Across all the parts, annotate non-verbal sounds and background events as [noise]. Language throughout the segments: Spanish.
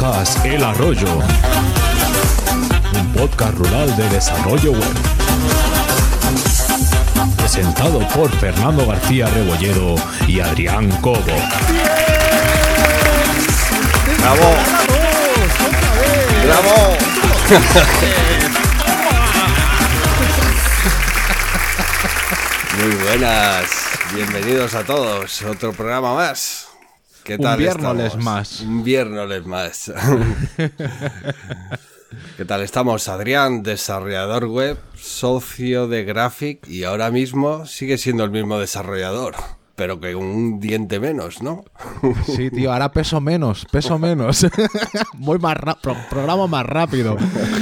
El Arroyo. Un podcast rural de desarrollo web. Presentado por Fernando García Rebolledo y Adrián Cobo. ¡Bravo! ¡Bravo! Muy buenas, bienvenidos a todos, otro programa más. ¿Qué Un tal? viernes estamos? más. Un viernes más. [laughs] ¿Qué tal estamos? Adrián, desarrollador web, socio de Graphic y ahora mismo sigue siendo el mismo desarrollador, pero que un diente menos, ¿no? [laughs] Sí, tío, ahora peso menos, peso menos. [laughs] Voy más pro- programa más rápido.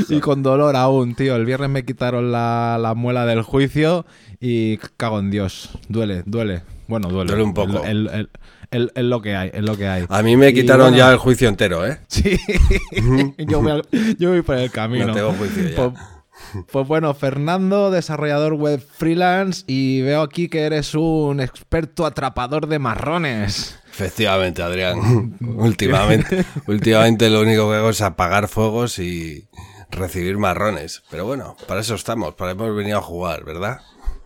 Y con dolor aún, tío. El viernes me quitaron la, la muela del juicio y cago en Dios. Duele, duele. Bueno, duele. Duele un poco. El- el- el- Es lo que hay, es lo que hay. A mí me Y quitaron bueno, ya el juicio entero, ¿eh? [laughs] Sí, yo, voy yo voy por el camino. No tengo juicio ya. Pues, pues bueno, Fernando, desarrollador web freelance, y veo aquí que eres un experto atrapador de marrones. Efectivamente, Adrián. [laughs] últimamente, últimamente lo único que hago es apagar fuegos y recibir marrones. Pero bueno, para eso estamos, para hemos venido a jugar, ¿verdad?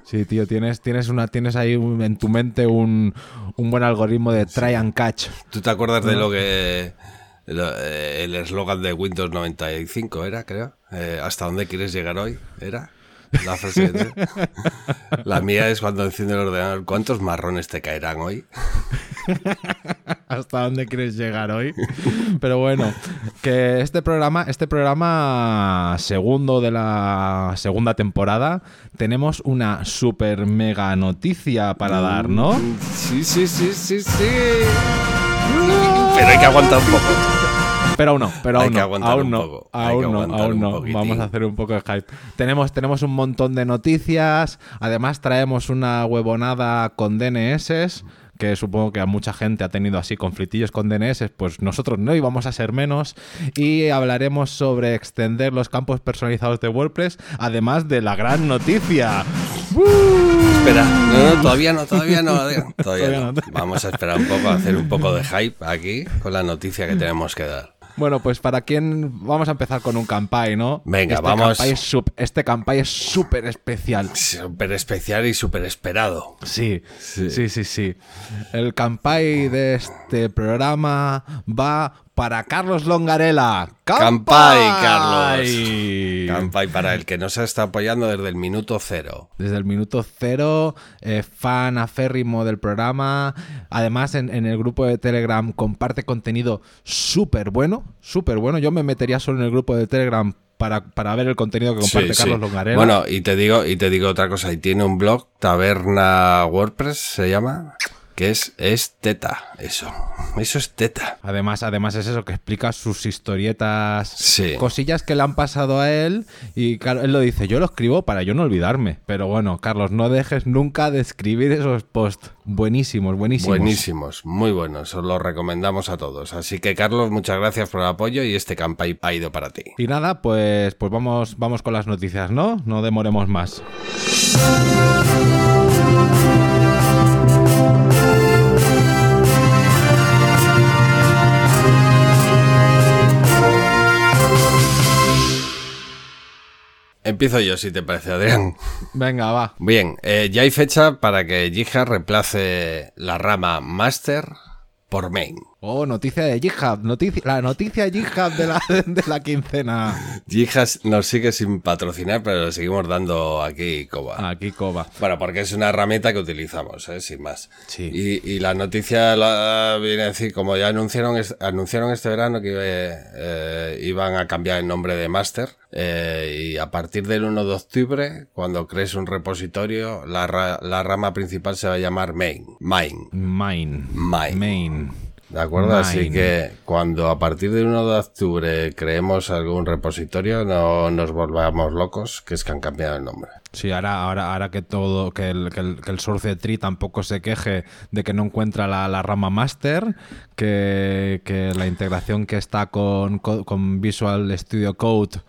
Sí, tío, tienes, tienes, una, tienes ahí un- en tu mente un, un buen algoritmo de try and catch. ¿Tú te acuerdas de lo que... lo- eh, el eslogan de Windows 95 era, creo? Eh, ¿Hasta dónde quieres llegar hoy? ¿Era? La frase. [laughs] La mía es cuando enciende el ordenador. ¿Cuántos marrones te caerán hoy? [laughs] [laughs] hasta dónde quieres llegar hoy. Pero bueno, que este programa, este programa segundo de la segunda temporada, tenemos una super mega noticia para dar, ¿no? Sí, sí, sí, sí, sí. Pero hay que aguantar un poco. Pero aún no, pero Hay aún que no, aún un no, poco, hay que aún no, aún. Vamos a hacer un poco de hype. Tenemos, tenemos un montón de noticias, además traemos una huevonada con DNS, que supongo que a mucha gente ha tenido así conflictillos con DNS, pues nosotros no íbamos a ser menos, y hablaremos sobre extender los campos personalizados de WordPress, además de la gran noticia. [laughs] Espera, no, no, todavía no, todavía no, Todavía no. [laughs] no. Vamos a esperar un poco, a hacer un poco de hype aquí con la noticia que tenemos que dar. Bueno, pues para quién vamos a empezar con un campai, ¿no? Venga, este vamos. Campai es este campai es súper especial. Súper especial y súper esperado. Sí, Sí. sí, sí, sí, El campai de este programa va para Carlos Longarela. ¡Campai, Carlos! ¡Campai! Para el que nos estado apoyando desde el minuto cero. Desde el minuto cero, eh, fan aférrimo del programa. Además, en, en el grupo de Telegram comparte contenido súper bueno, súper bueno. Yo me metería solo en el grupo de Telegram para, para ver el contenido que comparte Sí, Carlos sí. Bueno, y te digo, y te digo otra cosa, y tiene un blog, Taberna WordPress se llama, que es, es teta, eso. Eso es teta. Además, además es eso que explica sus historietas, Sí. cosillas que le han pasado a él y claro, él lo dice, yo lo escribo para yo no olvidarme. Pero bueno, Carlos, no dejes nunca de escribir esos posts. Buenísimos, buenísimos. Buenísimos, muy buenos, os los recomendamos a todos. Así que Carlos, muchas gracias por el apoyo y este campaign ha ido para ti. Y nada, pues, pues vamos, vamos con las noticias, ¿no? No demoremos más. Empiezo yo, si te parece, Adrián. Venga, va. Bien, eh, ya hay fecha para que Jija reemplace la rama Master por Main. Oh, noticia de GitHub, noticia, la noticia GitHub de la, [laughs] de la quincena. Jija nos sigue sin patrocinar, pero le seguimos dando aquí coba. Aquí coba. Bueno, porque es una herramienta que utilizamos, ¿eh? sin más. Sí. Y, y la noticia la- viene a decir, como ya anunciaron, anunciaron este verano que eh, iban a cambiar el nombre de Master, eh, y a partir del 1 de octubre, cuando crees un repositorio, la, ra- la rama principal se va a llamar Main. Main. Mine. Mine. Main. ¿De acuerdo? Así que cuando a partir del 1 de octubre creemos algún repositorio, no nos volvamos locos, que es que han cambiado el nombre. Sí, ahora, ahora, ahora que todo, que el, que el, que el source tree tampoco se queje de que no encuentra la, la rama master, que, que la integración que está con, co- con Visual Studio Code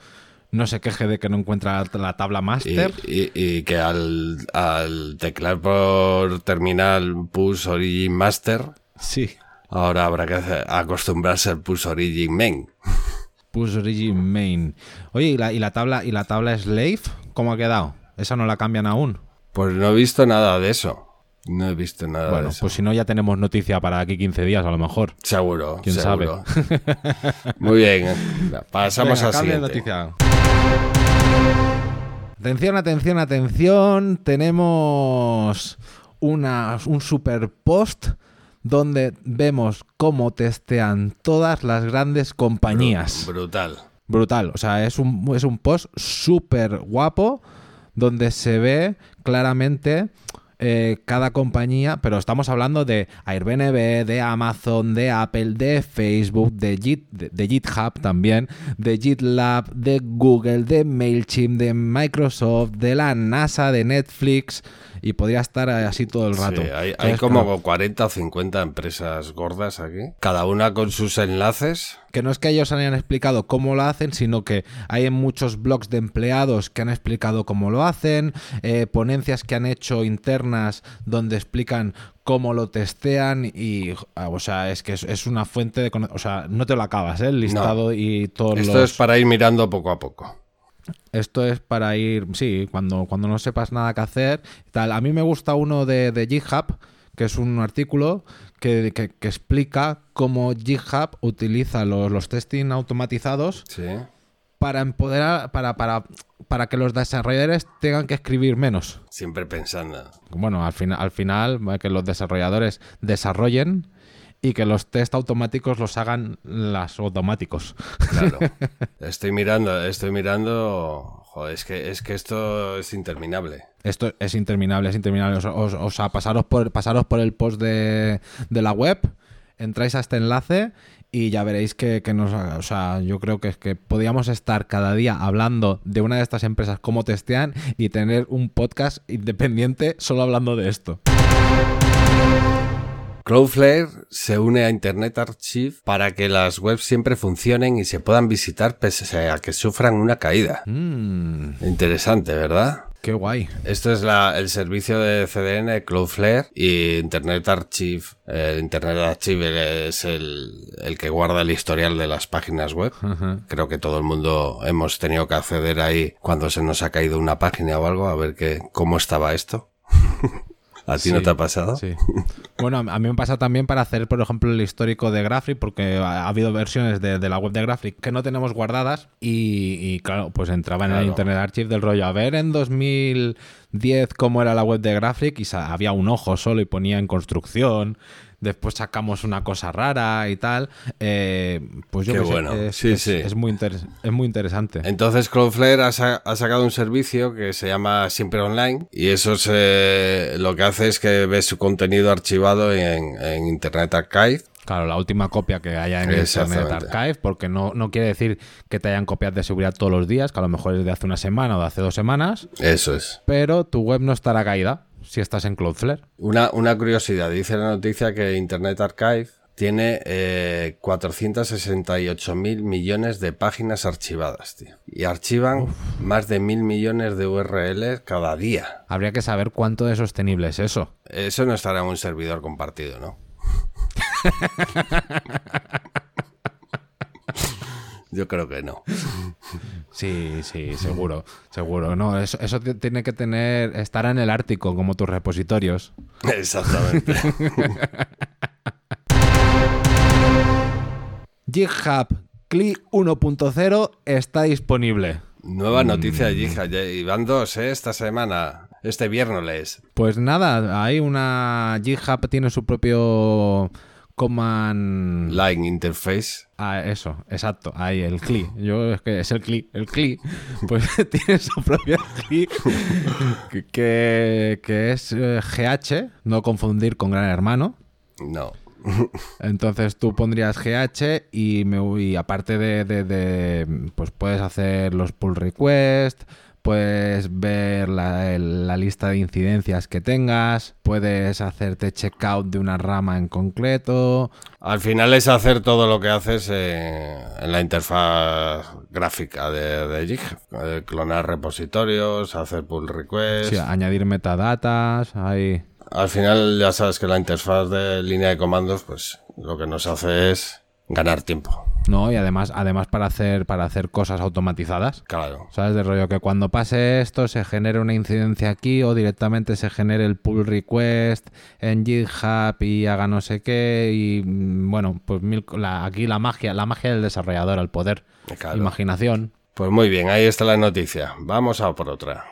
no se queje de que no encuentra la, la tabla Y, master. y- y que al, al teclar por terminal push origin master, Sí. Ahora habrá que acostumbrarse al push origin main. Push origin main. Oye, ¿y la, y la tabla y la tabla slave cómo ha quedado? Esa no la cambian aún. Pues no he visto nada de eso. No he visto nada bueno, de eso. pues si no ya tenemos noticia para aquí 15 días a lo mejor. Seguro, ¿Quién seguro. Muy bien, pasamos Venga, a de siguiente. noticia. Atención, atención, atención. Tenemos una, un super post donde vemos cómo testean todas las grandes compañías. Brutal. Brutal. O sea, es un, es un post súper guapo donde se ve claramente eh, cada compañía, pero estamos hablando de Airbnb, de Amazon, de Apple, de Facebook, de, Git, de, de GitHub también, de GitLab, de Google, de MailChimp, de Microsoft, de la NASA, de Netflix y podría estar así todo el rato. Sí, hay, como claro, 40 o 50 empresas gordas aquí. Cada una con sus enlaces. que no es que ellos hayan explicado cómo lo hacen, sino que hay en muchos blogs de empleados que han explicado cómo lo hacen, eh, ponencias que han hecho internas donde explican cómo lo testean y, ah, o sea, es que es, es una fuente de... O sea, no te lo acabas, ¿eh? El listado y todos Esto los... es para ir mirando poco a poco. Esto es para ir, sí, cuando, cuando no sepas nada que hacer. Tal. A mí me gusta uno de, de GitHub, que es un artículo que, que- que explica cómo GitHub utiliza los, los testing automatizados Sí. para empoderar, para, para, para que los desarrolladores tengan que escribir menos. Siempre pensando. Bueno, al, final al final, que los desarrolladores desarrollen y que los test automáticos los hagan las automáticos. Claro. [laughs] estoy mirando, estoy mirando. Joder, es que, es que esto es interminable. Esto es interminable, es interminable. O, sea, pasaros por, pasaros por el post de, de la web, entráis a este enlace y ya veréis que, que nos... O sea, yo creo que es que podríamos estar cada día hablando de una de estas empresas, cómo testean, y tener un podcast independiente solo hablando de esto. Cloudflare se une a Internet Archive para que las webs siempre funcionen y se puedan visitar pese a que sufran una caída. Mmm, Interesante, ¿verdad? qué guay. Esto es la- el servicio de CDN Cloudflare y Internet Archive. El Internet Archive es el, el que guarda el historial de las páginas web. Creo que todo el mundo hemos tenido que acceder ahí cuando se nos ha caído una página o algo a ver que, cómo estaba esto. [laughs] ¿A ti no Sí, te ha pasado? Sí. Bueno, a mí me pasa también para hacer, por ejemplo, el histórico de Graphic, porque ha ha habido versiones de, de la web de Graphic que no tenemos guardadas y, y, claro, pues entraba en el. Internet Archive del rollo a ver en 2010 cómo era la web de Graphic y había un ojo solo y ponía en construcción. Después sacamos una cosa rara y tal. Eh, pues yo Qué sé, bueno. es, Sí, es- sí. es muy es muy interesante. Entonces Cloudflare ha, sa- ha sacado un servicio que se llama Siempre Online y eso se, lo que hace es que ves su contenido archivado en, en Internet Archive. Claro, la última copia que haya en Internet. Archive, porque no, no quiere decir que te hayan copias de seguridad todos los días, que a lo mejor es de hace una semana o de hace dos semanas, Eso es. pero tu web no estará caída si estás en Cloudflare. Una, una curiosidad, dice la noticia que Internet Archive tiene eh, 468 mil millones de páginas archivadas, tío. Y archivan más de mil millones de URLs cada día. Habría que saber cuánto de sostenible es eso. Eso no estará en un servidor compartido, ¿no? [laughs] Yo creo que no. Sí, sí, seguro, seguro. No, eso, eso tiene que tener, estará en el Ártico como tus repositorios. Exactamente. [laughs] GitHub CLI 1.0 está disponible. Nueva noticia de Gija. Y van dos, ¿eh? Esta semana. Este viernes. Pues nada, hay una GitHub tiene su propio command Line Interface. Ah, eso, exacto, ahí el CLI. Yo es que es el CLI, el CLI, pues [laughs] tiene su propio CLI que- que, que es eh, GH, no confundir con Gran Hermano. No. Entonces tú pondrías GH y, me, y aparte de, de- de, pues puedes hacer los pull requests, puedes ver la, lista de incidencias que tengas, puedes hacerte checkout de una rama en concreto. Al final es hacer todo lo que haces eh, en la interfaz gráfica de, de Gig. Eh, clonar repositorios, hacer pull requests, Sí, añadir metadatas, hay... al final ya sabes que la interfaz de línea de comandos, pues lo que nos hace es ganar tiempo. No, y además, además para hacer, para hacer cosas automatizadas. Claro. ¿Sabes? De rollo que cuando pase esto se genere una incidencia aquí o directamente se genere el pull request en GitHub y haga no sé qué. Y mm, bueno, pues mil- la- aquí la magia, la magia del desarrollador, al poder. Claro. Imaginación. Pues muy bien, ahí está la noticia. Vamos a por otra.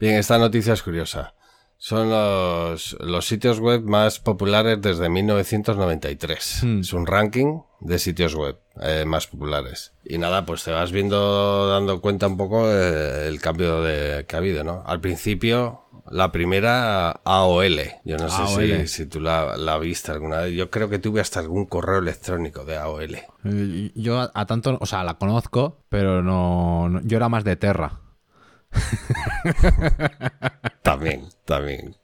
Bien, esta noticia es curiosa. Son los, los sitios web más populares desde 1993. Es un ranking de sitios web eh, más populares. Y nada, pues te vas viendo, dando cuenta un poco eh, el cambio de, que ha habido, ¿no? Al principio, la primera AOL. Yo no sé si, si tú la, la viste alguna vez. Yo creo que tuve hasta algún correo electrónico de AOL. Eh, Yo a, a tanto, o sea, la conozco, pero no, no- yo era más de Terra. [laughs] También, también.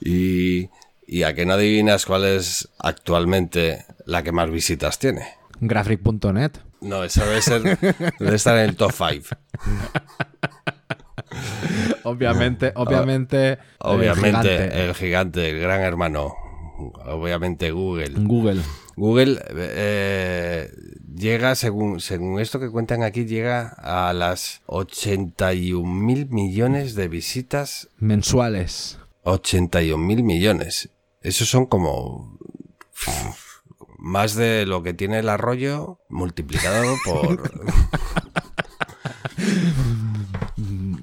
Y, y a que no adivinas cuál es actualmente la que más visitas tiene. Graphic.net. No, esa debe ser, debe estar en el top 5. Obviamente, [laughs] obviamente. Obviamente, gigante. el gigante, el gran hermano. Obviamente Google. Google. Google eh, llega, según, según esto que cuentan aquí, llega a las 81 mil millones de visitas Mensuales. 81 mil millones. Esos son como más de lo que tiene el arroyo multiplicado por... [laughs]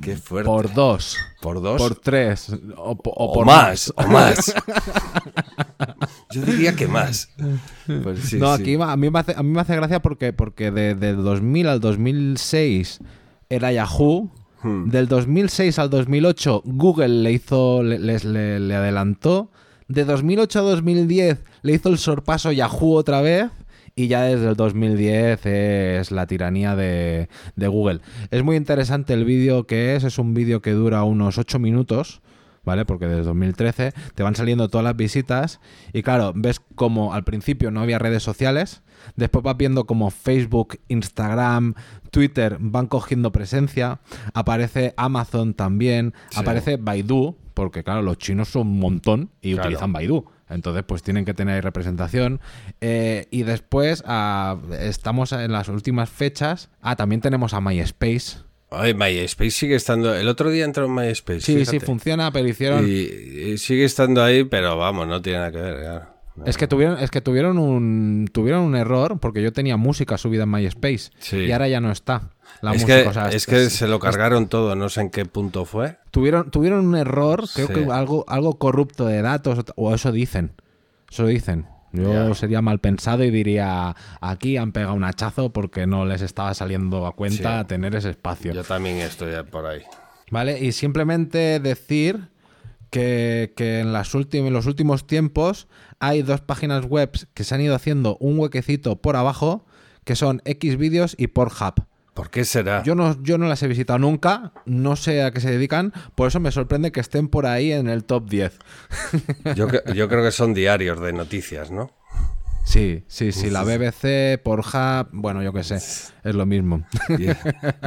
Qué fuerte. Por dos. Por dos. Por tres. O, po- o o por más, o más. [laughs] Yo diría que más. [laughs] Pues sí, no, sí. aquí va- a mí me hace, a mí me hace gracia porque, porque de, del 2000 al 2006 era Yahoo. Hmm. Del 2006 al 2008 Google le hizo, le, les- le- le adelantó. De 2008 a 2010 le hizo el sorpaso Yahoo otra vez. Y ya desde el 2010 es la tiranía de, de Google. Es muy interesante el vídeo que es. Es un vídeo que dura unos 8 minutos. ¿Vale? Porque desde 2013 te van saliendo todas las visitas y claro, ves como al principio no había redes sociales, después vas viendo como Facebook, Instagram, Twitter van cogiendo presencia, aparece Amazon también, Sí. aparece Baidu, porque claro, los chinos son un montón y Claro. utilizan Baidu. Entonces, pues tienen que tener ahí representación. Eh, y después ah, estamos en las últimas fechas. Ah, también tenemos a MySpace. Ay, MySpace sigue estando... El otro día entró en MySpace. Sí, sí, funciona, pero hicieron. Y, y sigue estando ahí, pero vamos, no tiene nada que ver. claro. Es que tuvieron, es que tuvieron un tuvieron un error porque yo tenía música subida en MySpace Sí. y ahora ya no está. La es música, que, o sea, es que se lo cargaron todo, no sé en qué punto fue. tuvieron tuvieron un error, creo Sí. que algo algo corrupto de datos o eso dicen. Eso dicen. Yo sería mal pensado y diría, aquí han pegado un hachazo porque no les estaba saliendo a cuenta Sí. tener ese espacio. Yo también estoy por ahí. ¿Vale? Y simplemente decir que, que en, las en los últimos tiempos hay dos páginas web que se han ido haciendo un huequecito por abajo, que son Xvideos y Pornhub. ¿Por qué será? Yo no, yo no las he visitado nunca, no sé a qué se dedican, por eso me sorprende que estén por ahí en el top 10. Yo, cre- yo creo que son diarios de noticias, ¿no? Sí, sí, sí, la BBC, Pornhub, bueno, yo qué sé, es lo mismo. Y,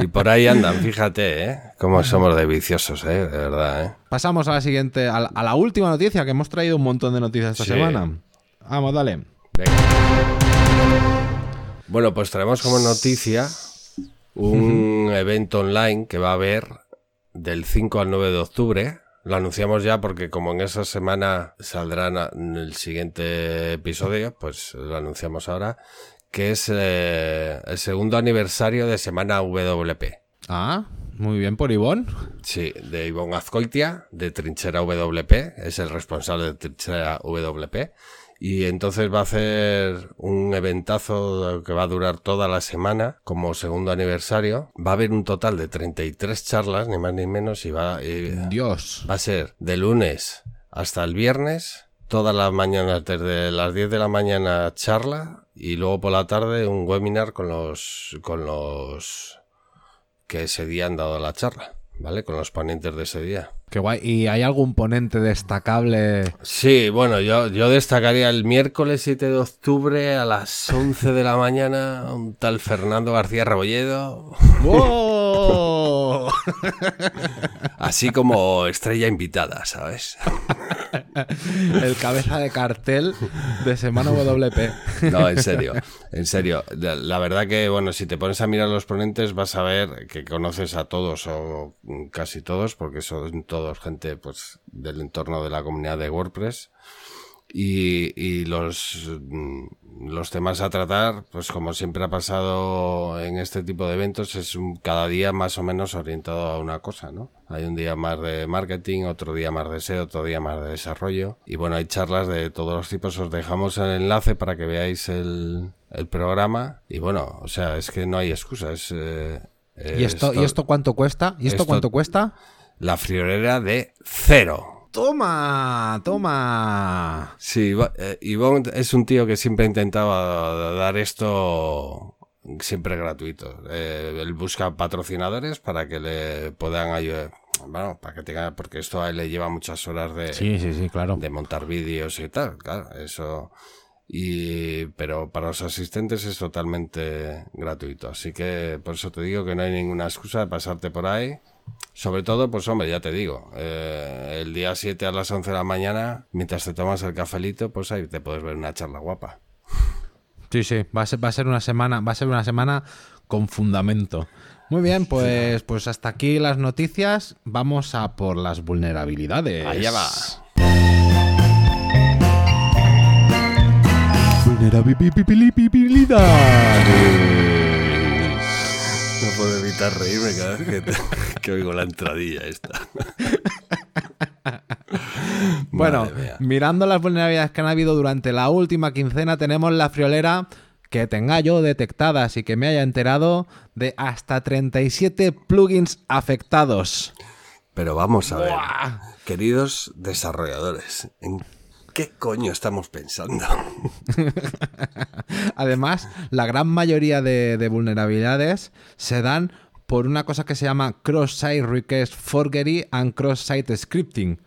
y por ahí andan, fíjate, ¿eh? Cómo somos de viciosos, ¿eh? De verdad, ¿eh? Pasamos a la siguiente, a la, a la última noticia, que hemos traído un montón de noticias esta Sí. semana. Vamos, dale. Venga. Bueno, pues traemos como noticia un evento online que va a haber del 5 al 9 de octubre. Lo anunciamos ya porque como en esa semana saldrá en el siguiente episodio, pues lo anunciamos ahora, que es eh, el segundo aniversario de Semana WP. Ah, muy bien por Ivonne. Sí, de Ivonne Azcoitia, de Trinchera WP, es el responsable de Trinchera WP. Y entonces va a hacer un eventazo que va a durar toda la semana como segundo aniversario. Va a haber un total de 33 charlas, ni más ni menos, y va, y Dios. va a ser de lunes hasta el viernes, todas las mañanas, desde las 10 de la mañana charla, y luego por la tarde un webinar con los, con los que ese día han dado la charla. ¿vale? Con los ponentes de ese día. Qué guay. ¿Y hay algún ponente destacable? Sí, bueno, yo, yo destacaría el miércoles 7 de octubre a las 11 de la mañana un tal Fernando García Rebolledo. ¡Wow! Así como estrella invitada, ¿sabes? el cabeza de cartel de Semana WP. No, en serio, en serio. La, la verdad que, bueno, si te pones a mirar los ponentes vas a ver que conoces a todos o casi todos, porque son todos gente pues del entorno de la comunidad de WordPress. Y, y los, mm, los temas a tratar, pues como siempre ha pasado en este tipo de eventos, es un- cada día más o menos orientado a una cosa, ¿no? Hay un día más de marketing, otro día más de SEO, otro día más de desarrollo. Y bueno, hay charlas de todos los tipos. Os dejamos el enlace para que veáis el, el programa. Y bueno, o sea, es que no hay excusa. Es, eh, ¿Y esto, ¿Y esto cuánto cuesta? ¿Y esto, esto- cuánto cuesta? La friolera de cero. ¡Toma! ¡Toma! Sí, Ivo- eh, Ivonne es un tío que siempre ha intentado dar esto siempre gratuito. Eh, él busca patrocinadores para que le puedan ayudar. Bueno, para que tenga, porque esto a él le lleva muchas horas de, Sí, sí, sí, claro. de montar vídeos y tal, claro, eso. Y, pero para los asistentes es totalmente gratuito. Así que por eso te digo que no hay ninguna excusa de pasarte por ahí. Sobre todo, pues hombre, ya te digo, eh, el día 7 a las 11 de la mañana, mientras te tomas el cafelito, pues ahí te puedes ver una charla guapa. Sí, sí, va a ser, va a ser una semana, va a ser una semana con fundamento. Muy bien, pues, pues hasta aquí las noticias. Vamos a por las vulnerabilidades. Allá va. Vulnerabilidades. No puedo evitar reírme cada vez que, [laughs] que oigo la entradilla esta. [laughs] Bueno, mirando las vulnerabilidades que han habido durante la última quincena, tenemos la friolera que tenga yo detectadas y que me haya enterado de hasta 37 plugins afectados. Pero vamos a ver, Buah. queridos desarrolladores, ¿en qué coño estamos pensando? [laughs] Además, la gran mayoría de, de vulnerabilidades se dan por una cosa que se llama Cross-Site Request Forgery and Cross-Site Scripting.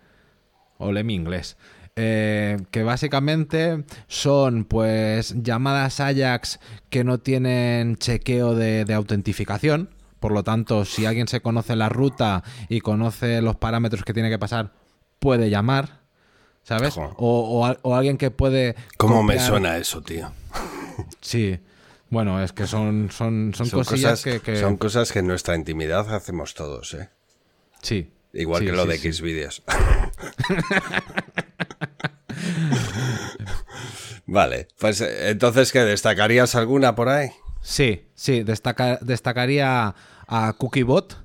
Ole mi inglés. Eh, que básicamente son pues llamadas Ajax que no tienen chequeo de autentificación. Por lo tanto, si alguien se conoce la ruta y conoce los parámetros que tiene que pasar, puede llamar. ¿Sabes? O, o al- o alguien que puede. ¿Cómo me suena eso, tío? Sí. Bueno, es que son, son, son, Son cosillas cosas, que, que- son cosas que en nuestra intimidad hacemos todos, ¿eh? Sí. Igual Sí, que lo sí, de sí. Xvideos. [laughs] vale, pues entonces, ¿qué? ¿Destacarías alguna por ahí? Sí, sí. destaca- destacaría a CookieBot,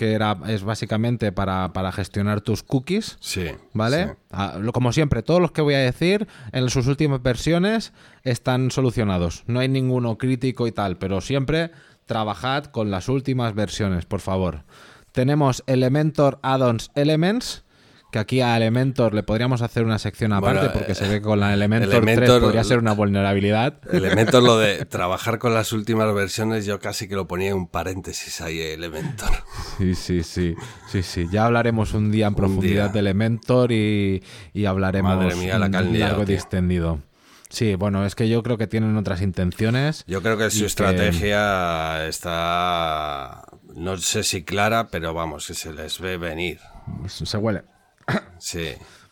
que era, es básicamente para, para gestionar tus cookies. Sí. ¿Vale? sí. Ah, como siempre, todos los que voy a decir en sus últimas versiones están solucionados. No hay ninguno crítico y tal, pero siempre trabajad con las últimas versiones, por favor. Tenemos Elementor Add-ons Elements, que aquí a Elementor le podríamos hacer una sección aparte Bueno, porque eh, se ve que con la Elementor, Elementor- 3 podría ser una vulnerabilidad. Elementor, lo de [laughs] trabajar con las últimas versiones, yo casi que lo ponía en un paréntesis ahí, Elementor. Sí, sí, sí, sí, sí. Ya hablaremos un día en profundidad día. de Elementor y, y hablaremos Madre mía, la liado, largo tío. distendido. Sí, bueno, es que yo creo que tienen otras intenciones. Yo creo que su que- estrategia está, no sé si clara, pero vamos, que se les ve venir. Se huele. Sí.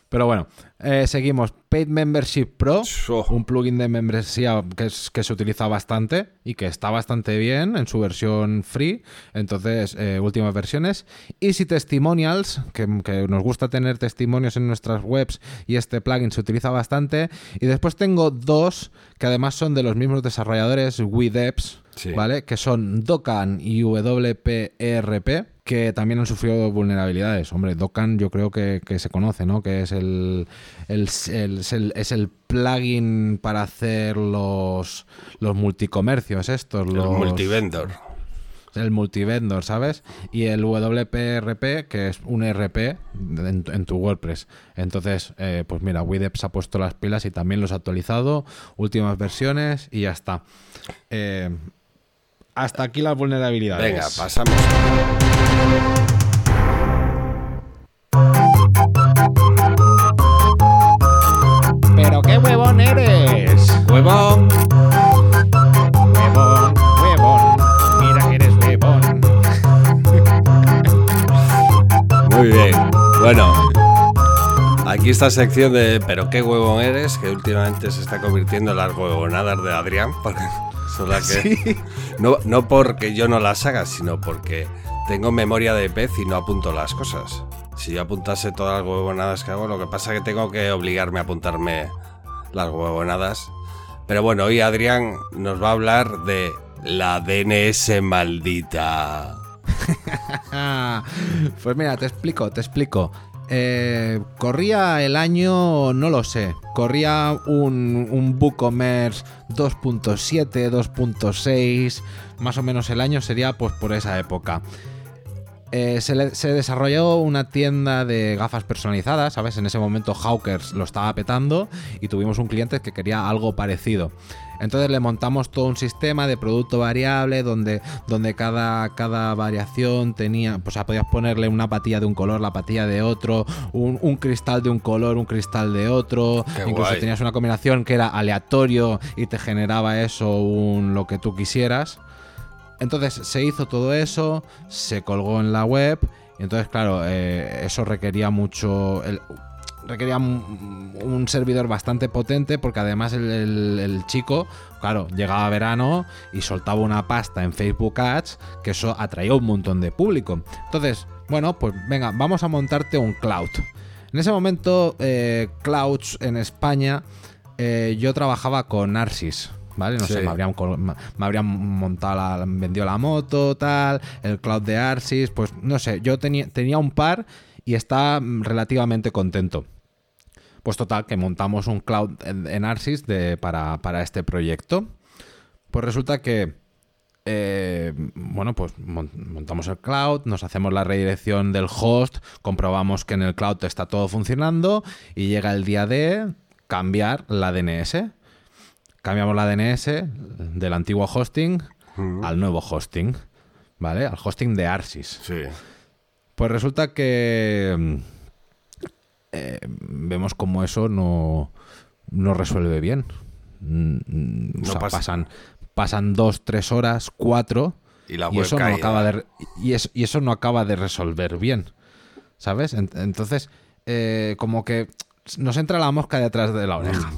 Pero bueno, eh, seguimos. Paid Membership Pro, Oh. un plugin de membresía que, es- que se utiliza bastante y que está bastante bien en su versión free. Entonces, eh, últimas versiones. Easy Testimonials, que, que nos gusta tener testimonios en nuestras webs y este plugin se utiliza bastante. Y después tengo dos que además son de los mismos desarrolladores, WeDevs, Sí. ¿vale? Que son Docan y WPRP, que también han sufrido vulnerabilidades. Hombre, Docan yo creo que, que se conoce, ¿no? Que es el, el- el- es el, es el plugin para hacer los, los multicomercios estos. El los, multivendor. el multivendor, ¿sabes? Y el WPRP, que es un RP en, en tu WordPress. Entonces, eh, pues mira, Wideps ha puesto las pilas y también los ha actualizado, últimas versiones y ya está. Eh, hasta aquí las vulnerabilidades. Venga, pasamos. Pero qué huevón eres. Huevón. Huevón, huevón. Mira que eres huevón. Muy bien. Bueno. Aquí esta sección de Pero qué huevón eres, que últimamente se está convirtiendo en las huevonadas de Adrián, [laughs] no, no porque yo no las haga, sino porque tengo memoria de pez y no apunto las cosas. Si yo apuntase todas las huevonadas que hago, lo que pasa es que tengo que obligarme a apuntarme las huevonadas. Pero bueno, hoy Adrián nos va a hablar de la DNS maldita. [laughs] pues mira, te explico, te explico. Eh, corría el año, no lo sé, corría un, un WooCommerce 2.7, 2.6, más o menos el año sería pues por esa época. Eh, se, se desarrolló una tienda de gafas personalizadas, ¿sabes? En ese momento Hawkers lo estaba petando y tuvimos un cliente que quería algo parecido. Entonces le montamos todo un sistema de producto variable donde, donde cada, cada variación tenía, pues o sea, podías ponerle una patilla de un color, la patilla de otro, un, un cristal de un color, un cristal de otro, Qué incluso guay. tenías una combinación que era aleatorio y te generaba eso, un, lo que tú quisieras. Entonces se hizo todo eso, se colgó en la web y entonces claro, eh, eso requería mucho... el- requería un, un servidor bastante potente porque además el, el- el chico, claro, llegaba verano y soltaba una pasta en Facebook Ads que eso atraía un montón de público. Entonces, bueno, pues venga, vamos a montarte un cloud. En ese momento, eh, clouds en España, eh, yo trabajaba con Arsis. ¿Vale? No sé, me habrían, me montado la, vendido la moto, tal, el cloud de Arsis, pues no sé, yo tenía, tenía un par y estaba mm, relativamente contento. Pues total, que montamos un cloud en, Arsis de, para, para este proyecto. Pues resulta que, eh, bueno, pues mon- montamos el cloud, nos hacemos la redirección del host, comprobamos que en el cloud está todo funcionando y llega el día de cambiar la DNS. Cambiamos la DNS del antiguo hosting al nuevo hosting, ¿vale? Al hosting de Arsis. Sí. Pues resulta que mm, eh, vemos como eso no, no resuelve bien. Mm, mm, o No sea, pasa. pasan, pasan dos, tres horas, cuatro, Y la y web eso, no acaba de, y, eso, y eso no acaba de resolver bien. ¿Sabes? En- Entonces, eh, como que nos entra la mosca detrás de la oreja.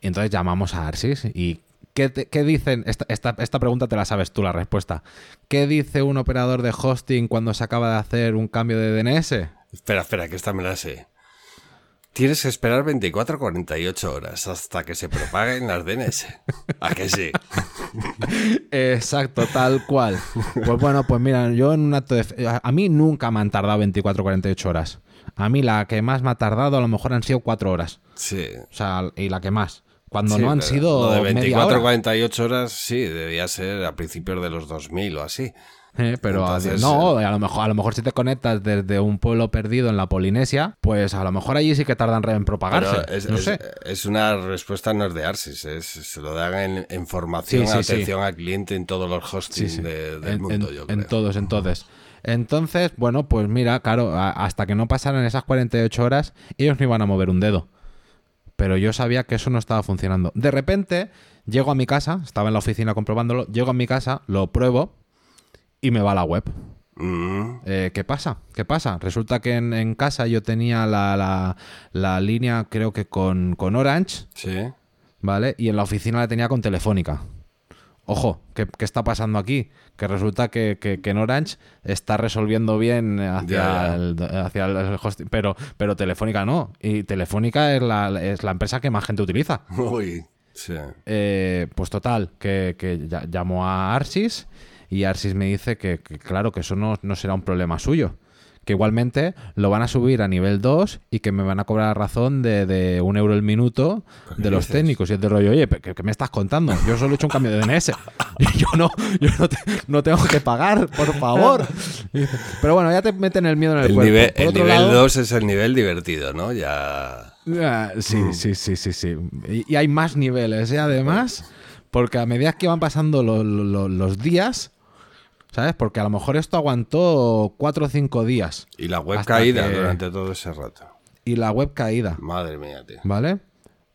Y entonces llamamos a Arsis y ¿qué, te- qué dicen? Esta, esta- esta pregunta te la sabes tú, la respuesta. ¿Qué dice un operador de hosting cuando se acaba de hacer un cambio de DNS? Espera, espera, que esta me la sé. Tienes que esperar 24 o 48 horas hasta que se propaguen las DNS. ¿A que sí? [laughs] Exacto, tal cual. Pues bueno, pues mira, yo en un acto de... A mí nunca me han tardado 24 o 48 horas. A mí la que más me ha tardado a lo mejor han sido 4 horas. Sí. O sea, y la que más. Cuando Sí, no han sido lo de media 24 hora. o 48 horas, sí, debía ser a principios de los 2000 o así. Eh, pero a- no, a lo mejor a lo mejor si te conectas desde un pueblo perdido en la Polinesia, pues a lo mejor allí sí que tardan en propagarse. Es, no es- sé. es una respuesta no es de Arsis, es, se lo dan en, en formación, Sí, sí, sí. atención al cliente en todos los de- del en, mundo, en- yo en creo. todos, entonces. Entonces, bueno, pues mira, claro, a- hasta que no pasaran esas 48 horas, ellos no iban a mover un dedo. Pero yo sabía que eso no estaba funcionando. De repente, llego a mi casa, estaba en la oficina comprobándolo, llego a mi casa, lo pruebo y me va a la web. Mm, Eh, ¿Qué pasa? ¿Qué pasa? Resulta que en, en casa yo tenía la, la- la línea, creo que con, con Orange, sí. ¿vale? Y en la oficina la tenía con Telefónica. Ojo, ¿qué, qué está pasando aquí? Que resulta que, que, que en Orange está resolviendo bien hacia. El, hacia el hosting, pero, pero Telefónica no. Y Telefónica es la, es la empresa que más gente utiliza. [laughs] Uy, sí. Eh, pues total, que, que llamo a Arsis y Arsis me dice que, que claro, que eso no, no será un problema suyo. Que igualmente lo van a subir a nivel 2 y que me van a cobrar a razón de, de un euro el minuto de los dices? técnicos. Y es de rollo, oye, ¿qué, qué me estás contando? Yo solo he hecho un cambio de DNS. [laughs] Y yo no, yo no, te- no tengo que pagar, por favor. [laughs] Pero bueno, ya te meten el miedo en el, El cuerpo. el nivel lado- 2 es el nivel divertido, ¿no? Ya. Ah, sí, Mm. sí, sí, sí, sí. Y, y hay más niveles, ¿eh? Además, porque a medida que van pasando lo- lo- los días, ¿sabes? Porque a lo mejor esto aguantó cuatro o cinco días Y la web caída que- durante todo ese rato. y la web caída, Madre mía, tío. ¿vale?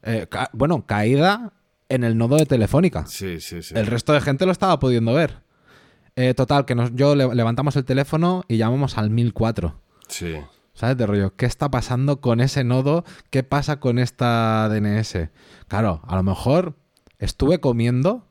Eh, ca- bueno, caída en el nodo de Telefónica. Sí, sí, sí. El resto de gente lo estaba pudiendo ver. Eh, total, que nos, yo le- levantamos el teléfono y llamamos al 1004. Sí. ¿Sabes? De rollo, ¿qué está pasando con ese nodo? ¿Qué pasa con esta DNS? Claro, a lo mejor estuve comiendo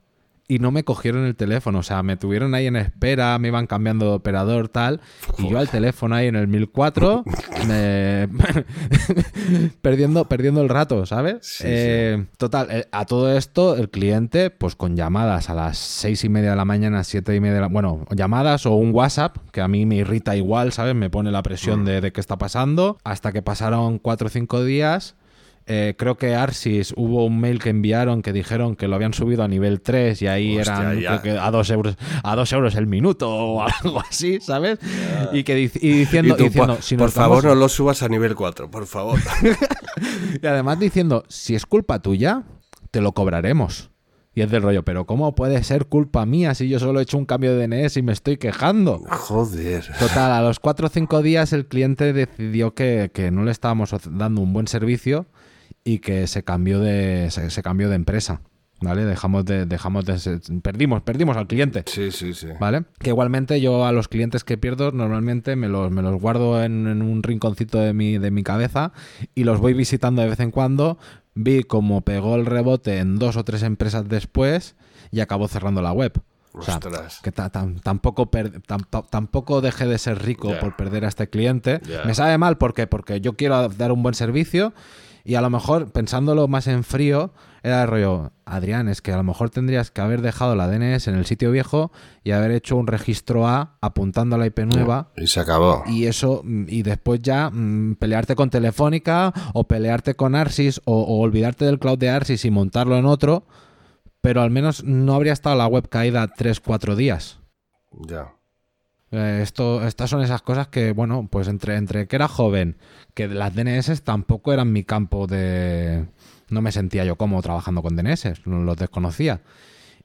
y no me cogieron el teléfono. O sea, me tuvieron ahí en espera, me iban cambiando de operador, tal. Y yo al teléfono ahí en el 1004, [laughs] me... [laughs] perdiendo, perdiendo el rato, ¿sabes? Sí, Eh, Total, eh, a todo esto, el cliente, pues con llamadas a las seis y media de la mañana, siete y media de la... Bueno, llamadas o un WhatsApp, que a mí me irrita igual, ¿sabes? Me pone la presión de, de qué está pasando. Hasta que pasaron cuatro o cinco días. Eh, creo que Arsis hubo un mail que enviaron que dijeron que lo habían subido a nivel 3 y ahí Hostia, eran ya. creo que a 2 euros, a dos euros el minuto o [laughs] algo así, ¿sabes? Y, que, y diciendo, Y tú, diciendo, por, si por nos favor, no lo subas a nivel 4, por favor. [laughs] y además diciendo, si es culpa tuya, te lo cobraremos. Y es del rollo, pero ¿cómo puede ser culpa mía si yo solo he hecho un cambio de DNS y me estoy quejando? Joder. Total, a los 4 o 5 días el cliente decidió que, que no le estábamos dando un buen servicio y que se cambió de, se, se cambió de empresa. ¿Vale? Dejamos de, dejamos de perdimos, perdimos al cliente. Sí, sí, sí. ¿Vale? Que igualmente yo a los clientes que pierdo normalmente me los, me los guardo en, en un rinconcito de mi, de mi cabeza y los voy visitando de vez en cuando. Vi cómo pegó el rebote en dos o tres empresas después y acabó cerrando la web. O sea, que ta- tam- tampoco, tampoco dejé de ser rico por perder a este cliente. Me sabe mal ¿por qué? porque yo quiero dar un buen servicio y a lo mejor pensándolo más en frío era el rollo, Adrián, es que a lo mejor tendrías que haber dejado la DNS en el sitio viejo y haber hecho un registro A apuntando a la IP nueva. Y se acabó. Y eso, mm, y después ya mm, pelearte con Telefónica o pelearte con Arsis o, o olvidarte del cloud de Arsis y montarlo en otro, pero al menos no habría estado la web caída 3-4 días. Ya. Eh, esto, estas son esas cosas que, bueno, pues entre, entre que era joven, que las DNS tampoco eran mi campo de... No me sentía yo cómodo trabajando con DNS, los desconocía.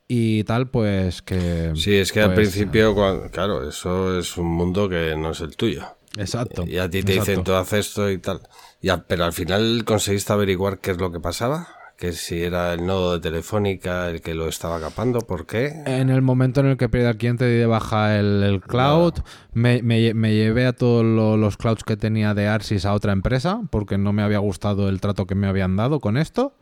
Y tal, pues que... Sí, es que al pues, principio, cuan- claro, eso es un mundo que no es el tuyo. Exacto. Y a ti te exacto. dicen, tú haces esto y tal. Ya, pero al final conseguiste averiguar qué es lo que pasaba. Que si era el nodo de Telefónica el que lo estaba capando, ¿por qué? En el momento en el que perdí al cliente di de baja el, el cloud, me, me lle- me llevé a todos lo- los clouds que tenía de Arsis a otra empresa porque no me había gustado el trato que me habían dado con esto.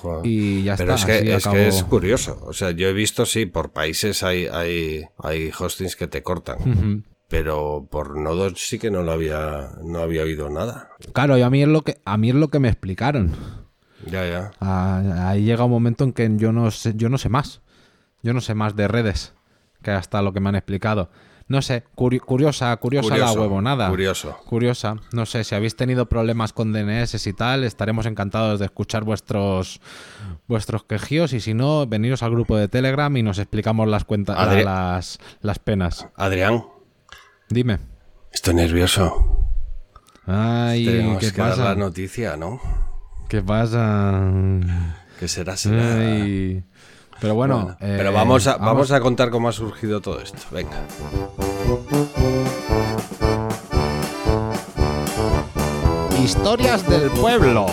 Joder. Y ya Pero está. es que, es que es curioso. O sea, yo he visto, sí, por países hay, hay, hay hostings que te cortan. Pero por nodos sí que no lo había, no había oído nada. Claro, y a mí es lo que a mí es lo que me explicaron. Ya, ya. Ah, Ahí llega un momento en que yo no sé, yo no sé más. Yo no sé más de redes que hasta lo que me han explicado. No sé, curi- curiosa, curiosa la huevonada. curioso. Curiosa. No sé, si habéis tenido problemas con DNS y tal, estaremos encantados de escuchar vuestros vuestros quejíos y si no, veniros al grupo de Telegram y nos explicamos las cuentas, Adri- las, las penas. Adrián, Dime. estoy nervioso. Ay, Tenemos ¿qué que dar la noticia, ¿no? ¿Qué pasa? Que será, será. Ay. Pero bueno, Bueno, eh, pero vamos a, vamos a contar cómo ha surgido todo esto. Venga. Historias del pueblo.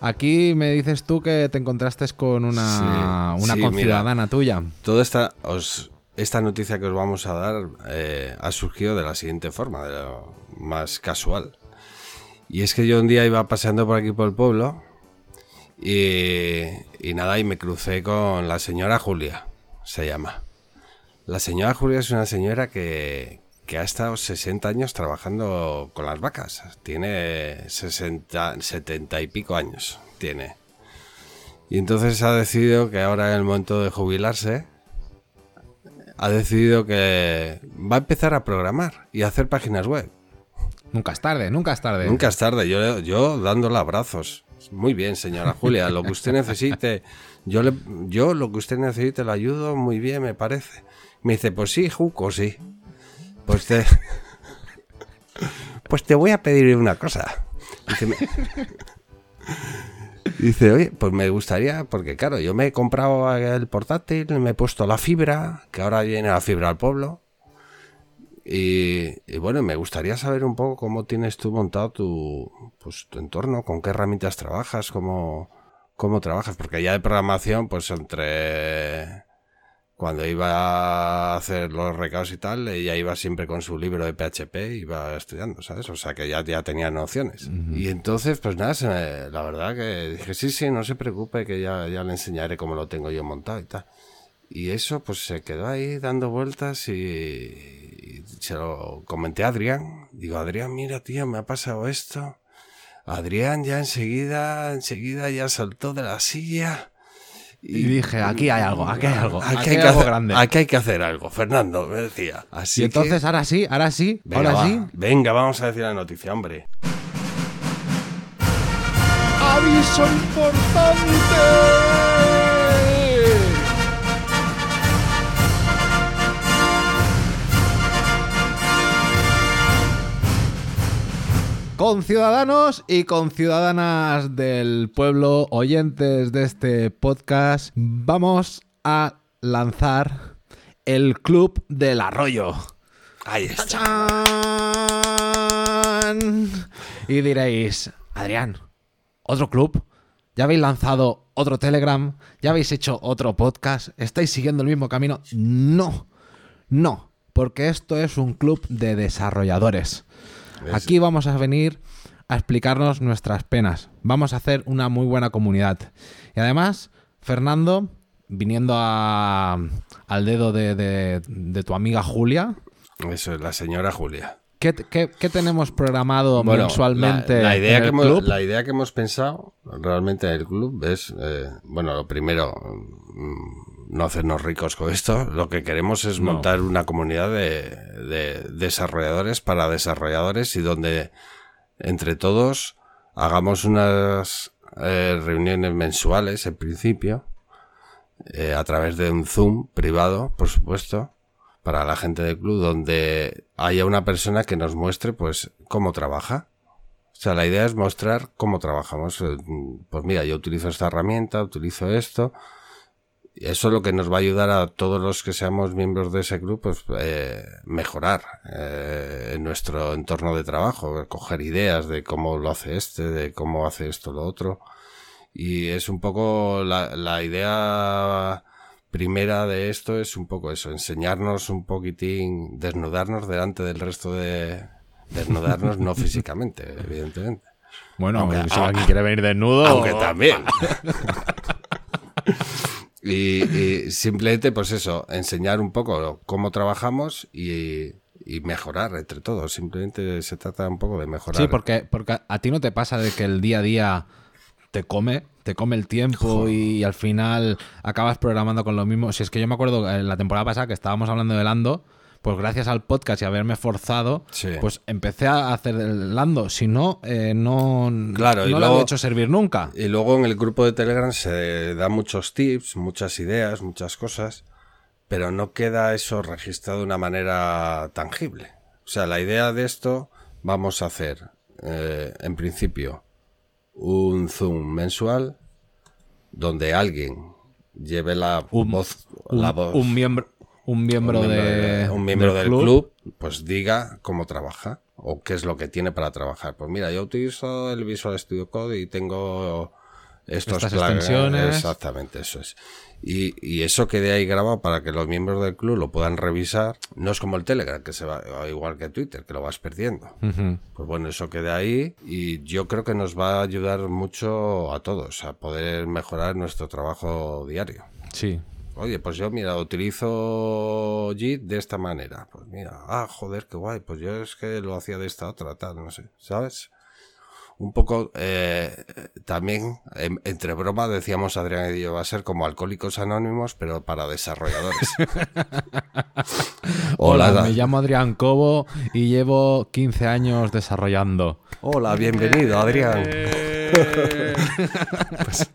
Aquí me dices tú que te encontraste con una, Sí, una sí, conciudadana tuya. Toda esta, os- esta noticia que os vamos a dar eh, ha surgido de la siguiente forma, de lo más casual. Y es que yo un día iba paseando por aquí por el pueblo y, nada, y me crucé con la señora Julia, se llama. La señora Julia es una señora que, que ha estado 60 años trabajando con las vacas. Tiene 60, 70 y pico años. Tiene. Y entonces ha decidido que ahora en el momento de jubilarse, ha decidido que va a empezar a programar y a hacer páginas web. Nunca es tarde, nunca es tarde. Nunca es tarde, yo, yo dándole abrazos. Muy bien, señora Julia, lo que usted necesite, yo, le, yo lo que usted necesite lo ayudo muy bien, me parece. Me dice, pues sí, Juco, sí. Pues te, [laughs] pues te voy a pedir una cosa. Dice, me- Dice, oye, pues me gustaría, porque claro, yo me he comprado el portátil, me he puesto la fibra, que ahora viene la fibra al pueblo. Y, y bueno, me gustaría saber un poco cómo tienes tú montado tu, pues, tu entorno, con qué herramientas trabajas, cómo, cómo trabajas, porque ya de programación, pues entre cuando iba a hacer los recados y tal, ella iba siempre con su libro de PHP, iba estudiando, ¿sabes? O sea que ya, ya tenía nociones. Y entonces, pues nada, la verdad que dije, sí, sí, no se preocupe, que ya, ya le enseñaré cómo lo tengo yo montado y tal. Y eso, pues se quedó ahí dando vueltas y, y se lo comenté a Adrián. Digo, Adrián, mira, tío, me ha pasado esto. Adrián ya enseguida, enseguida ya saltó de la silla y, dije, aquí hay algo, aquí hay algo, aquí, hay, que algo hacer, grande. Aquí hay que hacer algo, Fernando, me decía. Así y entonces, ahora sí, ahora sí, venga, ahora sí. Venga, vamos a decir la noticia, hombre. ¡Aviso importante! Con ciudadanos y con ciudadanas del pueblo, oyentes de este podcast, vamos a lanzar el Club del Arroyo. Ahí está. Y diréis, Adrián, ¿otro club? ¿Ya habéis lanzado otro Telegram? ¿Ya habéis hecho otro podcast? ¿Estáis siguiendo el mismo camino? No, no, porque esto es un club de desarrolladores. Aquí vamos a venir a explicarnos nuestras penas. Vamos a hacer una muy buena comunidad. Y además, Fernando, viniendo al dedo de, tu amiga Julia. Eso es, la señora Julia. ¿Qué, tenemos programado mensualmente? La, idea en que el club? la idea que hemos pensado realmente en el club es, eh, bueno, lo primero, mm, no hacernos ricos con esto. Lo que queremos es montar una comunidad de, desarrolladores para desarrolladores y donde entre todos hagamos unas eh, reuniones mensuales en principio eh, a través de un Zoom privado, por supuesto, para la gente del club, donde haya una persona que nos muestre pues cómo trabaja. O sea, la idea es mostrar cómo trabajamos. Eh, pues mira, yo utilizo esta herramienta, utilizo esto. Eso es lo que nos va a ayudar a todos los que seamos miembros de ese grupo, pues, eh, mejorar eh, en nuestro entorno de trabajo, coger ideas de cómo lo hace este, de cómo hace esto lo otro. Y es un poco la, la idea primera de esto es un poco eso, enseñarnos un poquitín, desnudarnos delante del resto de... Desnudarnos no [laughs] físicamente, evidentemente. Bueno, aunque, si alguien quiere venir desnudo... Aunque también. [laughs] y, simplemente, pues eso, enseñar un poco cómo trabajamos y, y mejorar entre todos. Simplemente se trata un poco de mejorar. Sí, porque, porque a ti no te pasa de que el día a día te come, te come el tiempo y al final acabas programando con lo mismo. Si es que yo me acuerdo en la temporada pasada que estábamos hablando de Lando, pues gracias al podcast y haberme forzado, pues empecé a hacer el Lando. Si no, eh, no, claro, no lo había hecho servir nunca. Y luego en el grupo de Telegram se da muchos tips, muchas ideas, muchas cosas, pero no queda eso registrado de una manera tangible. O sea, la idea de esto vamos a hacer, eh, en principio, un Zoom mensual donde alguien lleve la voz, la voz, un miembro, un miembro, de, un miembro del, club. pues diga cómo trabaja o qué es lo que tiene para trabajar. Pues mira, yo utilizo el Visual Studio Code y tengo estos Estas extensiones. Exactamente, eso es. Y, y, eso quede ahí grabado para que los miembros del club lo puedan revisar. No es como el Telegram, que se va igual que Twitter, que lo vas perdiendo. Pues bueno, eso quede ahí y yo creo que nos va a ayudar mucho a todos a poder mejorar nuestro trabajo diario. Sí. Oye, pues yo, mira, utilizo JIT de esta manera. Pues mira, ah, joder, qué guay. Pues yo es que lo hacía de esta otra, tal, no sé, ¿sabes? un poco eh, también entre broma decíamos Adrián y yo va a ser como alcohólicos anónimos pero para desarrolladores [laughs] hola, me llamo Adrián Cobo y llevo 15 años desarrollando hola bienvenido Adrián [laughs] pues,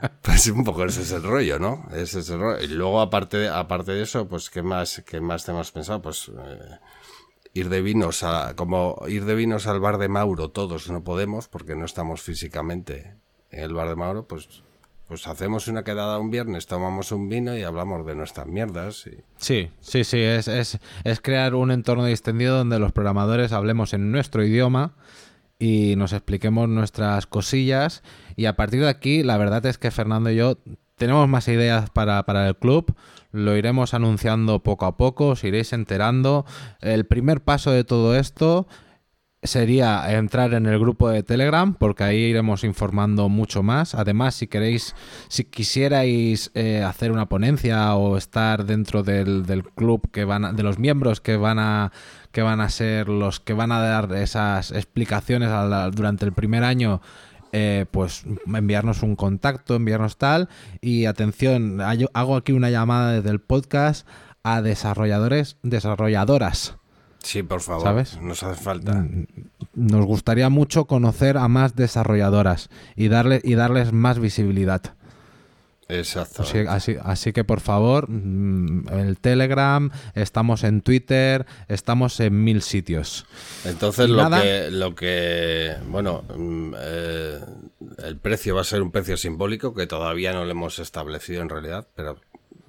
[laughs] pues, un poco ese es el rollo no ese es el rollo y luego aparte aparte de eso pues qué más qué más te hemos pensado pues eh, ir de vinos a, como ir de vinos al bar de Mauro, todos no podemos porque no estamos físicamente en el bar de Mauro, pues, pues hacemos una quedada un viernes, tomamos un vino y hablamos de nuestras mierdas. Y... Sí, sí, sí, es, es, es crear un entorno distendido donde los programadores hablemos en nuestro idioma y nos expliquemos nuestras cosillas. Y a partir de aquí, la verdad es que Fernando y yo tenemos más ideas para, para el club. Lo iremos anunciando poco a poco, os iréis enterando. El primer paso de todo esto sería entrar en el grupo de Telegram, porque ahí iremos informando mucho más. Además, si queréis, si quisierais eh, hacer una ponencia o estar dentro del, del club que van a- de los miembros que van a que van a ser los que van a dar esas explicaciones durante el primer año. Eh, pues enviarnos un contacto, enviarnos tal. Y atención, hago aquí una llamada desde el podcast a desarrolladores, desarrolladoras. Sí, por favor. ¿Sabes? Nos hace falta. Mm, Nos gustaría mucho conocer a más desarrolladoras y, darle, y darles más visibilidad. Exacto. Así, así- así que por favor, mm, el Telegram, estamos en Twitter, estamos en mil sitios. Entonces Y lo nada. que, lo que, bueno, mm, eh, el precio va a ser un precio simbólico que todavía no lo hemos establecido en realidad, pero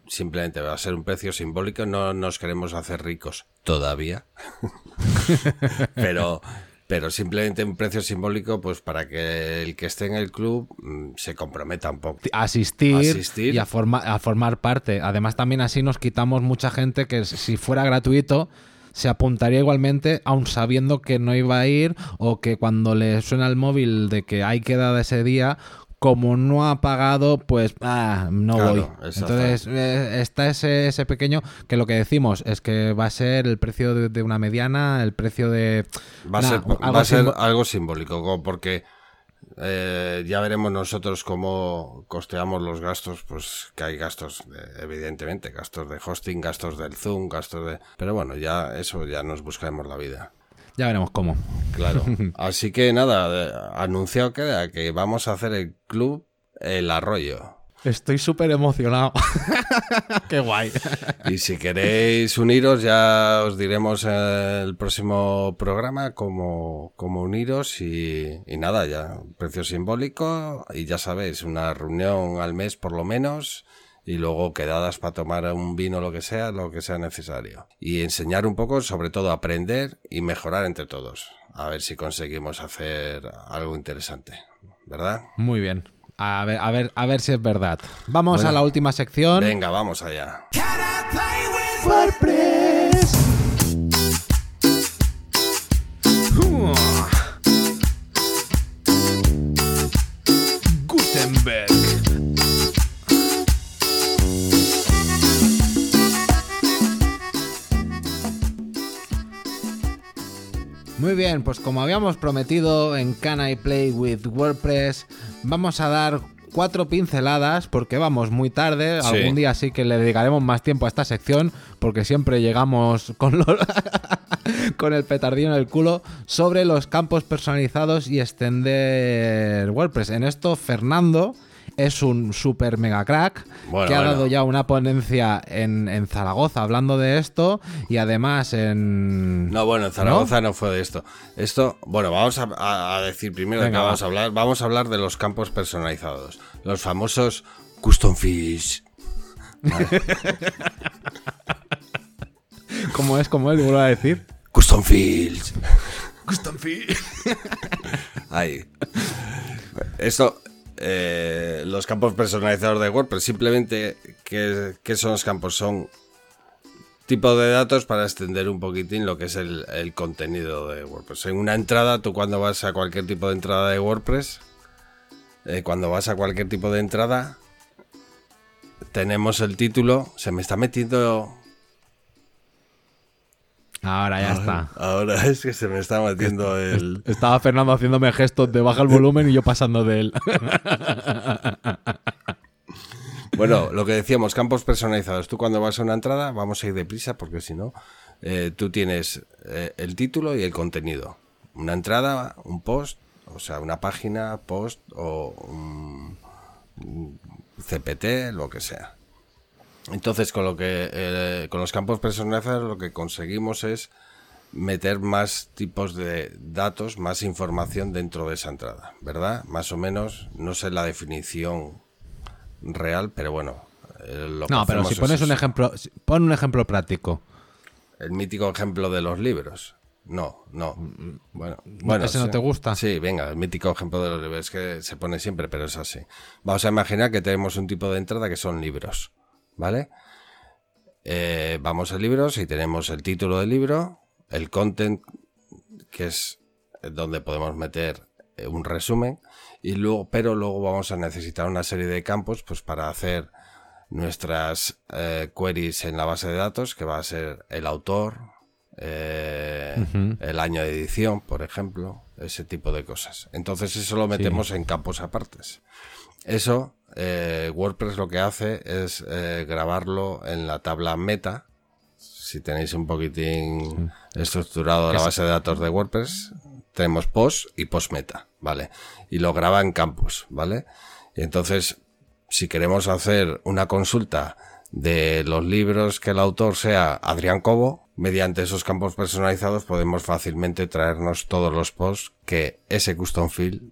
simplemente va a ser un precio simbólico. No nos queremos hacer ricos todavía, [laughs] pero, pero simplemente un precio simbólico, pues para que el que esté en el club mm, se comprometa un poco. Asistir, Asistir. y a, forma- a formar parte. Además, también así nos quitamos mucha gente que si fuera gratuito se apuntaría igualmente, aun sabiendo que no iba a ir o que cuando le suena el móvil de que hay quedada ese día, como no ha pagado, pues ah, no Claro, voy. Entonces eh, está ese, ese pequeño que lo que decimos es que va a ser el precio de, de una mediana, el precio de... Va a Nah, ser, algo va a ser algo simbólico, porque eh, ya veremos nosotros cómo costeamos los gastos, pues que hay gastos, de- evidentemente, gastos de hosting, gastos del Zoom, gastos de... Pero bueno, ya eso ya nos buscaremos la vida. Ya veremos cómo. Claro. [laughs] Así que nada, eh, anunciado queda que vamos a hacer el club El Arroyo. Estoy súper emocionado. [laughs] Qué guay. Y si queréis uniros, ya os diremos en el próximo programa cómo, cómo uniros y, y nada, ya, precio simbólico y ya sabéis, una reunión al mes por lo menos y luego quedadas para tomar un vino, lo que sea, lo que sea necesario. Y enseñar un poco, sobre todo aprender y mejorar entre todos. A ver si conseguimos hacer algo interesante, ¿verdad? Muy bien. A ver, a ver, a ver si es verdad. Vamos Bueno. a la última sección. Venga, vamos allá. Muy bien, pues como habíamos prometido en Can I Play with WordPress, vamos a dar cuatro pinceladas porque vamos muy tarde. Sí. Algún día sí que le dedicaremos más tiempo a esta sección porque siempre llegamos con, los- [laughs] con el petardín en el culo sobre los campos personalizados y extender WordPress. En esto, Fernando es un super mega crack Bueno, que ha bueno. dado ya una ponencia en, en Zaragoza hablando de esto y además en... No, bueno, en Zaragoza ¿No? fue de esto. Esto, bueno, vamos a, decir primero de Venga, qué va. vamos a hablar. Vamos a hablar de los campos personalizados. Los famosos custom fields. [laughs] ¿Cómo es? ¿Cómo es? Vuelvo a decir. Custom fields. Custom fee. Ahí. Esto, eh, los campos personalizados de WordPress, simplemente, ¿qué, qué son los campos? Son tipo de datos para extender un poquitín lo que es el, contenido de WordPress. En una entrada, tú cuando vas a cualquier tipo de entrada de WordPress, eh, cuando vas a cualquier tipo de entrada, tenemos el título, se me está metiendo... Ahora ya está. [laughs] Ahora es que se me está metiendo el... Estaba Fernando haciéndome gestos de baja el volumen y yo pasando de él. [laughs] Bueno, lo que decíamos, campos personalizados. Tú cuando vas a una entrada, vamos a ir deprisa porque si no, eh, tú tienes eh, el título y el contenido. Una entrada, un post, o sea, una página, post o un, un CPT, lo que sea. Entonces, con lo que eh, con los campos personalizados lo que conseguimos es meter más tipos de datos, más información dentro de esa entrada, ¿verdad? Más o menos, no sé la definición real, pero bueno. eh, lo que No, pero si es pones un eso. ejemplo, pon un ejemplo práctico. El mítico ejemplo de los libros. No, no. Bueno, bueno ¿Ese no sí. te gusta? Sí, venga, el mítico ejemplo de los libros que se pone siempre, pero es así. Vamos a imaginar que tenemos un tipo de entrada que son libros, ¿vale? Eh, vamos a libros y tenemos el título del libro, el content, que es donde podemos meter eh, un resumen, y luego, pero luego vamos a necesitar una serie de campos, pues para hacer nuestras eh, queries en la base de datos, que va a ser el autor, eh, el año de edición, por ejemplo, ese tipo de cosas. Entonces eso lo metemos en campos apartes. Eso, eh, WordPress lo que hace es eh, grabarlo en la tabla meta. Si tenéis un poquitín estructurado la base de datos de WordPress, tenemos post y post meta, ¿vale? Y lo graba en campos, ¿vale? Y entonces, si queremos hacer una consulta de los libros que el autor sea Adrián Cobo, mediante esos campos personalizados podemos fácilmente traernos todos los posts que ese custom field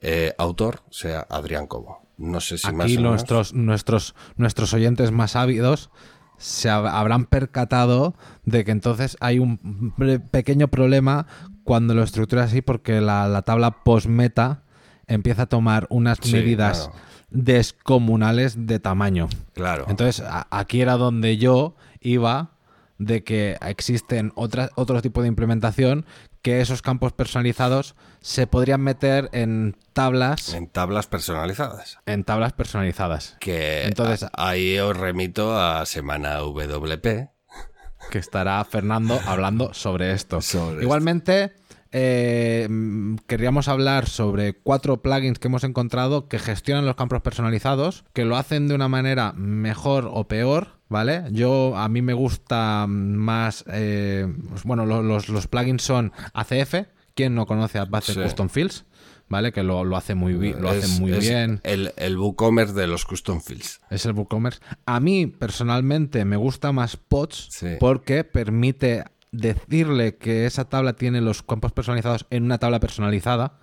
eh, autor sea Adrián Cobo. No sé si más Aquí menos. nuestros, nuestros, nuestros oyentes más ávidos se hab- habrán percatado de que entonces hay un pequeño problema cuando lo estructuras así porque la, la tabla post-meta empieza a tomar unas Sí, medidas claro. descomunales de tamaño. Claro. Entonces, a- aquí era donde yo iba de que existen otras, otro tipo de implementación que esos campos personalizados se podrían meter en tablas, en tablas personalizadas. en tablas personalizadas. Que Entonces- ahí os remito a semana WP. que estará Fernando hablando sobre esto. Sobre esto. Igualmente, eh, mm, queríamos hablar sobre cuatro plugins que hemos encontrado que gestionan los campos personalizados, que lo hacen de una manera mejor o peor, ¿vale? Yo, a mí me gusta más, eh, pues, bueno, lo- los, los plugins son ACF, ¿quién no conoce Advanced Sí. Custom Fields? ¿Vale? Que lo, lo hace muy, lo hace Es- muy es bien. El, el WooCommerce de los custom fields. Es el WooCommerce. A mí, personalmente, me gusta más Pods Sí. porque permite decirle que esa tabla tiene los campos personalizados en una tabla personalizada,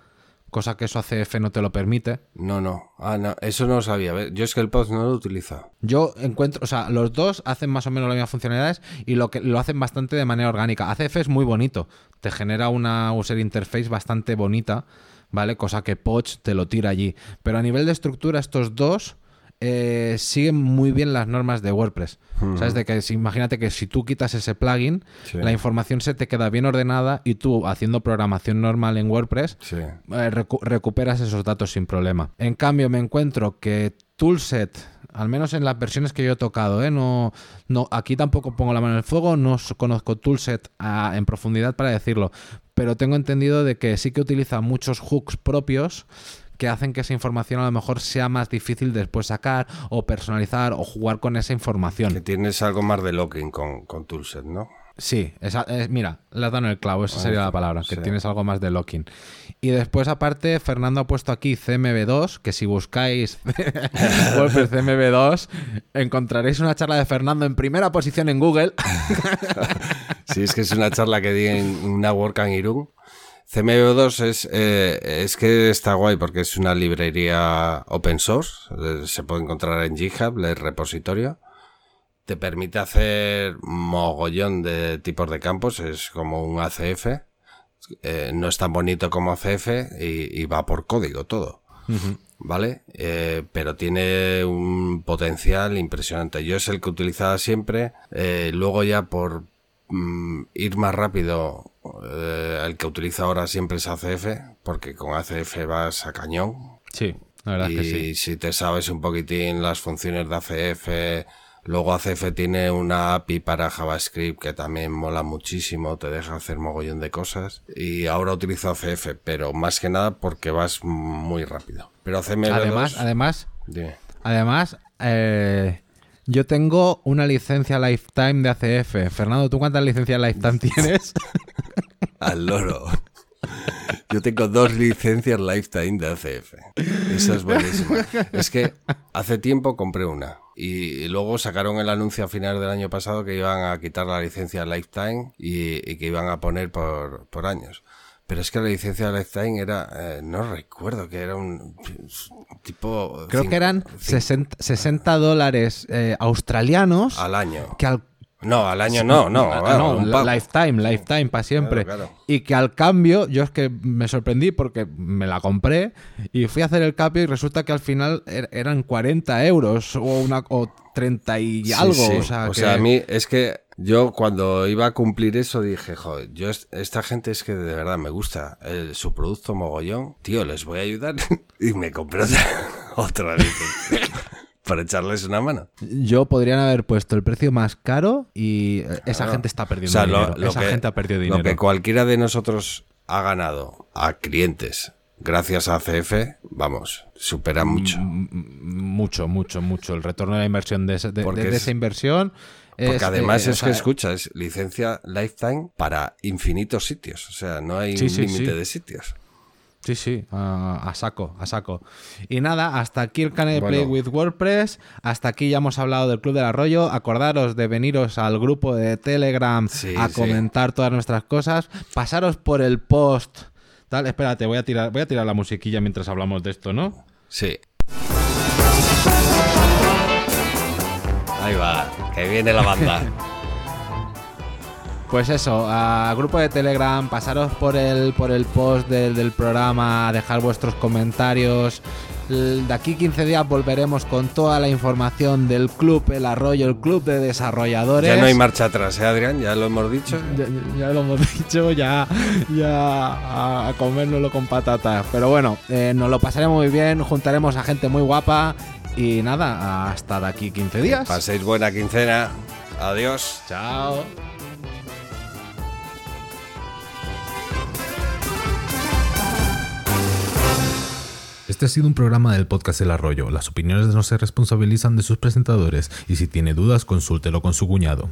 cosa que eso ACF no te lo permite. No, no. Ah, no. Eso no lo sabía. Yo es que el post no lo utilizo. Yo encuentro, o sea, los dos hacen más o menos las mismas funcionalidades y lo que lo hacen bastante de manera orgánica. ACF es muy bonito, te genera una user interface bastante bonita, ¿vale? Cosa que Poch te lo tira allí. Pero a nivel de estructura, estos dos eh, siguen muy bien las normas de WordPress. ¿Sabes? De que si- imagínate que si tú quitas ese plugin, Sí. la información se te queda bien ordenada y tú haciendo programación normal en WordPress Sí. eh, recu- recuperas esos datos sin problema. En cambio, me encuentro que Toolset, al menos en las versiones que yo he tocado, ¿eh? no, no, aquí tampoco pongo la mano en el fuego, no conozco Toolset ah, en profundidad para decirlo, pero tengo entendido de que sí que utiliza muchos hooks propios que hacen que esa información a lo mejor sea más difícil después sacar o personalizar o jugar con esa información. Que tienes algo más de locking con, con Toolset, ¿no? Sí, esa- eh, mira, le has dado en el clavo, esa sería la palabra, que sí. tienes algo más de locking. Y después, aparte, Fernando ha puesto aquí CMB2, que si buscáis [laughs] WordPress CMB2, encontraréis una charla de Fernando en primera posición en Google. [laughs] Sí, es que es una charla que di en una WordCamp Irún. CMB2 es, eh, es que está guay porque es una librería open source. eh, Se puede encontrar en GitHub, el repositorio. Te permite hacer mogollón de tipos de campos. Es como un ACF. Eh, no es tan bonito como ACF y, y va por código todo. ¿Vale? Eh, pero tiene un potencial impresionante. Yo es el que utilizaba siempre. Luego ya por mm, ir más rápido, eh, el que utilizo ahora siempre es ACF, porque con ACF vas a cañón. Sí, la verdad y es que sí. si te sabes un poquitín las funciones de ACF, luego ACF tiene una API para JavaScript que también mola muchísimo, te deja hacer mogollón de cosas. Y ahora utilizo ACF, pero más que nada porque vas muy rápido. Pero CML2, Además, además, dime. además, eh, yo tengo una licencia lifetime de ACF. Fernando, ¿tú cuántas licencias lifetime [laughs] tienes? Al loro. Yo tengo dos licencias Lifetime de ACF. Esa es buenísima. Es que hace tiempo compré una y luego sacaron el anuncio a finales del año pasado que iban a quitar la licencia Lifetime y, y que iban a poner por, por años. Pero es que la licencia Lifetime era, eh, no recuerdo, que era un tipo... Creo que eran cin- 60, 60 dólares eh, australianos al año. que al, No, al año no, no. Ah, no, lifetime, lifetime, para siempre. Claro, claro. Y que al cambio, yo es que me sorprendí porque me la compré y fui a hacer el cambio y resulta que al final er- eran 40 euros o, una, o 30 y algo. sí. O sea, que- a mí es que yo cuando iba a cumplir eso dije, joder, yo est- esta gente es que de verdad me gusta el- su producto mogollón, tío, les voy a ayudar [laughs] y me compré otra, [laughs] [laughs] para echarles una mano. Yo podrían haber puesto el precio más caro y eh, esa Claro. gente está O perdiendo sea, lo- dinero. lo esa que- gente ha perdido Lo dinero. que cualquiera de nosotros ha ganado a clientes gracias a CF, vamos, supera mucho. M- m- Mucho, mucho, mucho. El retorno de la inversión de, esa inversión. Porque es, además eh, o es que sea, escucha, es licencia lifetime para infinitos sitios. O sea, no hay Sí, un sí, límite sí. de sitios. Sí, sí, a, a saco, a saco. Y nada, hasta aquí el canal de Play with WordPress. Hasta aquí ya hemos hablado del Club del Arroyo. Acordaros de veniros al grupo de Telegram Sí, a sí. comentar todas nuestras cosas. Pasaros por el post. Tal, espérate, voy a tirar, voy a tirar la musiquilla mientras hablamos de esto, ¿no? Sí. Ahí va, que viene la banda. [laughs] Pues eso, a grupo de Telegram, pasaros por el, por el post del, del programa, dejar vuestros comentarios. De aquí 15 días volveremos con toda la información del club El Arroyo, el club de desarrolladores. ya no hay marcha atrás, ¿eh, Adrián? Ya lo hemos dicho. Ya, ya lo hemos [laughs] dicho, ya, ya a, a comérnoslo con patatas. Pero bueno, eh, nos lo pasaremos muy bien, juntaremos a gente muy guapa y nada, hasta de aquí 15 días. Paséis buena quincena. Adiós. Chao. Este ha sido un programa del podcast El Arroyo. Las opiniones no se responsabilizan de sus presentadores y si tiene dudas consúltelo con su cuñado.